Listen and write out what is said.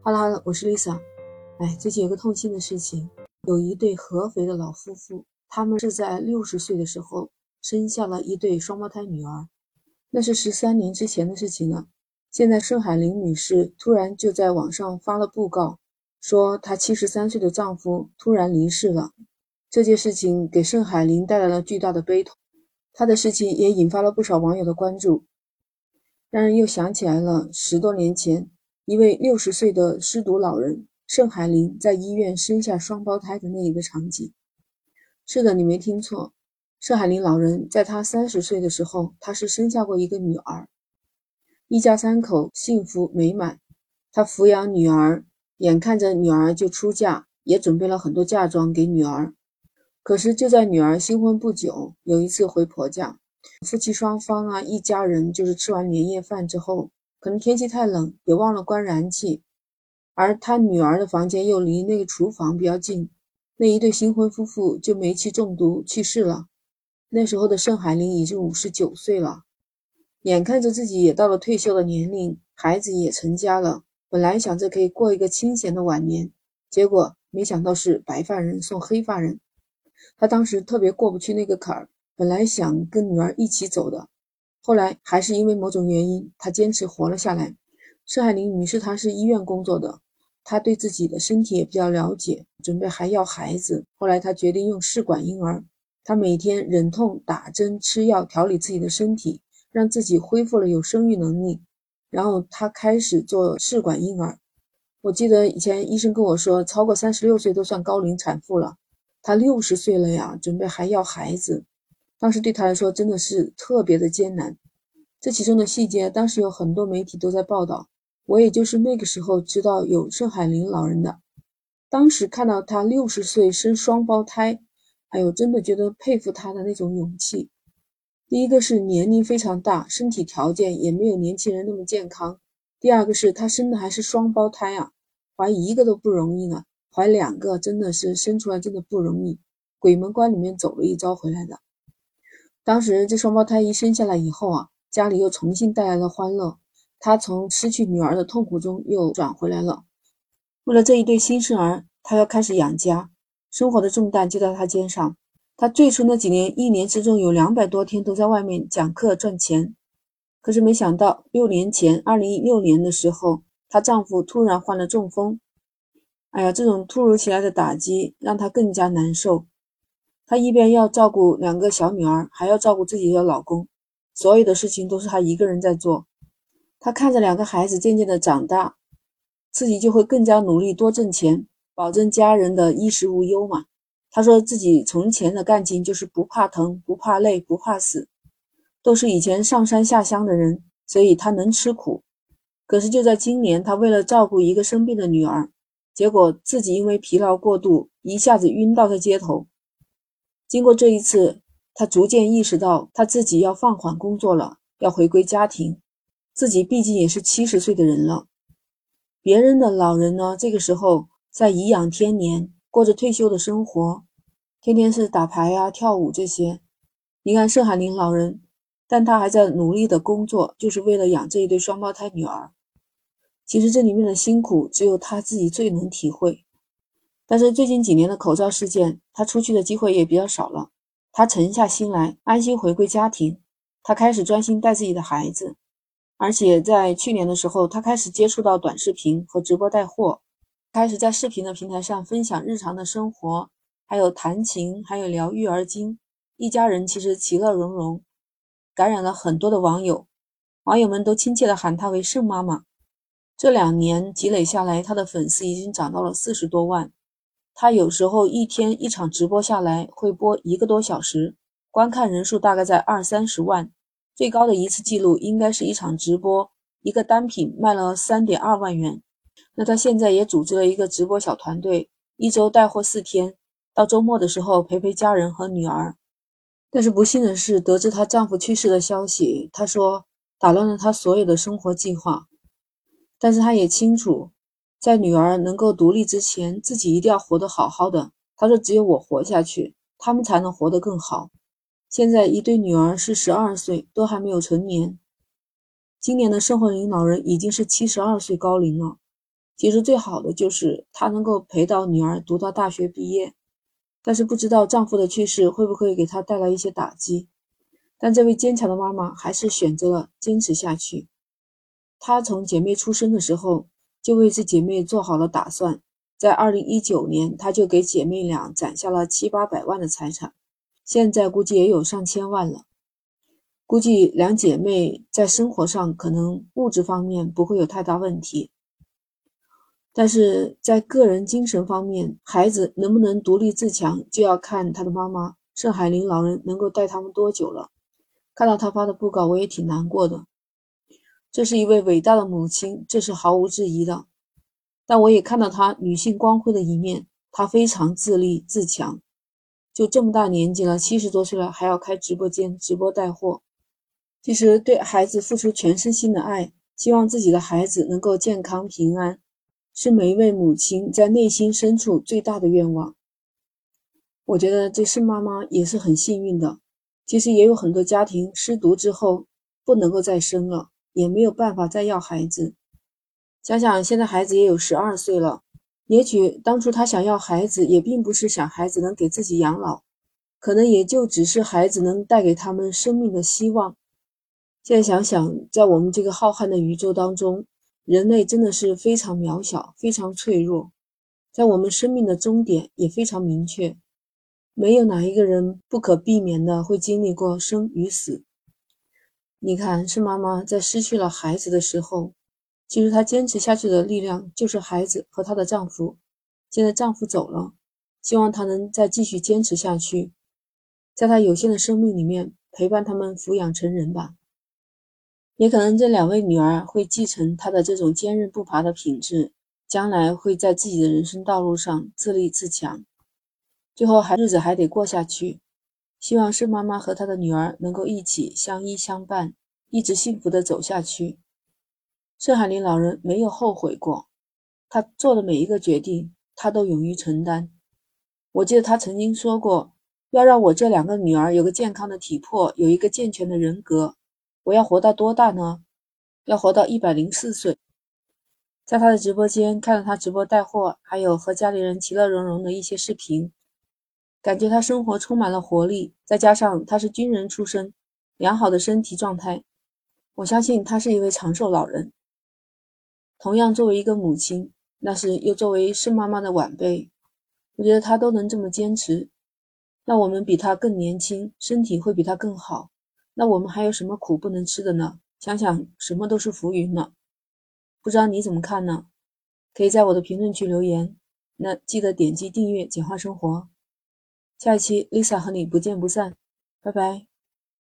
哈喽哈喽，我是 Lisa。哎，最近有个痛心的事情，有一对合肥的老夫妇，他们是在六十岁的时候生下了一对双胞胎女儿，那是十三年之前的事情了。现在盛海玲女士突然就在网上发了布告，说她七十三岁的丈夫突然离世了。这件事情给盛海玲带来了巨大的悲痛，她的事情也引发了不少网友的关注，让人又想起来了十多年前。一位六十岁的失独老人盛海林在医院生下双胞胎的那一个场景。是的，你没听错，盛海林老人在他三十岁的时候，他是生下过一个女儿，一家三口幸福美满。他抚养女儿，眼看着女儿就出嫁，也准备了很多嫁妆给女儿。可是就在女儿新婚不久，有一次回婆家，夫妻双方啊，一家人就是吃完年夜饭之后。可能天气太冷，也忘了关燃气，而他女儿的房间又离那个厨房比较近，那一对新婚夫妇就煤气中毒去世了。那时候的盛海林已经五十九岁了，眼看着自己也到了退休的年龄，孩子也成家了，本来想着可以过一个清闲的晚年，结果没想到是白发人送黑发人。他当时特别过不去那个坎儿，本来想跟女儿一起走的。后来还是因为某种原因，她坚持活了下来。盛海玲女士，她是医院工作的，她对自己的身体也比较了解，准备还要孩子。后来她决定用试管婴儿，她每天忍痛打针吃药调理自己的身体，让自己恢复了有生育能力。然后她开始做试管婴儿。我记得以前医生跟我说，超过三十六岁都算高龄产妇了。她六十岁了呀，准备还要孩子。当时对他来说真的是特别的艰难，这其中的细节，当时有很多媒体都在报道。我也就是那个时候知道有盛海林老人的，当时看到他六十岁生双胞胎，还有真的觉得佩服他的那种勇气。第一个是年龄非常大，身体条件也没有年轻人那么健康；第二个是他生的还是双胞胎啊，怀一个都不容易呢，怀两个真的是生出来真的不容易，鬼门关里面走了一遭回来的。当时这双胞胎一生下来以后啊，家里又重新带来了欢乐。他从失去女儿的痛苦中又转回来了。为了这一对新生儿，他要开始养家，生活的重担就在他肩上。他最初那几年，一年之中有两百多天都在外面讲课赚钱。可是没想到，六年前，二零一六年的时候，她丈夫突然患了中风。哎呀，这种突如其来的打击让她更加难受。她一边要照顾两个小女儿，还要照顾自己的老公，所有的事情都是她一个人在做。她看着两个孩子渐渐的长大，自己就会更加努力多挣钱，保证家人的衣食无忧嘛。她说自己从前的干劲就是不怕疼、不怕累、不怕死，都是以前上山下乡的人，所以她能吃苦。可是就在今年，她为了照顾一个生病的女儿，结果自己因为疲劳过度，一下子晕倒在街头。经过这一次，他逐渐意识到他自己要放缓工作了，要回归家庭。自己毕竟也是七十岁的人了，别人的老人呢，这个时候在颐养天年，过着退休的生活，天天是打牌啊、跳舞这些。你看盛海林老人，但他还在努力的工作，就是为了养这一对双胞胎女儿。其实这里面的辛苦，只有他自己最能体会。但是最近几年的口罩事件，他出去的机会也比较少了。他沉下心来，安心回归家庭。他开始专心带自己的孩子，而且在去年的时候，他开始接触到短视频和直播带货，开始在视频的平台上分享日常的生活，还有弹琴，还有聊育儿经。一家人其实其乐融融，感染了很多的网友，网友们都亲切地喊他为“盛妈妈”。这两年积累下来，他的粉丝已经涨到了四十多万。他有时候一天一场直播下来会播一个多小时，观看人数大概在二三十万，最高的一次记录应该是一场直播，一个单品卖了三点二万元。那他现在也组织了一个直播小团队，一周带货四天，到周末的时候陪陪家人和女儿。但是不幸的是，得知她丈夫去世的消息，她说打乱了她所有的生活计划。但是她也清楚。在女儿能够独立之前，自己一定要活得好好的。他说：“只有我活下去，他们才能活得更好。”现在一对女儿是十二岁，都还没有成年。今年的生活龄老人已经是七十二岁高龄了。其实最好的就是她能够陪到女儿读到大学毕业。但是不知道丈夫的去世会不会给她带来一些打击。但这位坚强的妈妈还是选择了坚持下去。她从姐妹出生的时候就为这姐妹做好了打算，在二零一九年，她就给姐妹俩攒下了七八百万的财产，现在估计也有上千万了。估计两姐妹在生活上可能物质方面不会有太大问题，但是在个人精神方面，孩子能不能独立自强，就要看他的妈妈盛海玲老人能够带他们多久了。看到他发的布告，我也挺难过的。这是一位伟大的母亲，这是毫无质疑的。但我也看到她女性光辉的一面，她非常自立自强。就这么大年纪了，七十多岁了，还要开直播间直播带货。其实对孩子付出全身心的爱，希望自己的孩子能够健康平安，是每一位母亲在内心深处最大的愿望。我觉得这是妈妈也是很幸运的。其实也有很多家庭失独之后不能够再生了，也没有办法再要孩子。想想现在孩子也有十二岁了，也许当初他想要孩子，也并不是想孩子能给自己养老，可能也就只是孩子能带给他们生命的希望。现在想想，在我们这个浩瀚的宇宙当中，人类真的是非常渺小、非常脆弱，在我们生命的终点也非常明确。没有哪一个人不可避免的会经历过生与死。你看，是妈妈在失去了孩子的时候，其实她坚持下去的力量就是孩子和她的丈夫。现在丈夫走了，希望她能再继续坚持下去，在她有限的生命里面陪伴他们抚养成人吧。也可能这两位女儿会继承她的这种坚韧不拔的品质，将来会在自己的人生道路上自立自强。最后还日子还得过下去，希望盛妈妈和她的女儿能够一起相依相伴，一直幸福的走下去。盛海林老人没有后悔过，他做的每一个决定，他都勇于承担。我记得他曾经说过，要让我这两个女儿有个健康的体魄，有一个健全的人格，我要活到多大呢？要活到一百零四岁。在他的直播间看到他直播带货，还有和家里人其乐融融的一些视频。感觉他生活充满了活力，再加上他是军人出身，良好的身体状态，我相信他是一位长寿老人。同样，作为一个母亲，那是又作为盛妈妈的晚辈，我觉得他都能这么坚持，那我们比他更年轻，身体会比他更好，那我们还有什么苦不能吃的呢？想想什么都是浮云了。不知道你怎么看呢？可以在我的评论区留言。那记得点击订阅，简化生活。下一期，Lisa 和你不见不散，拜拜。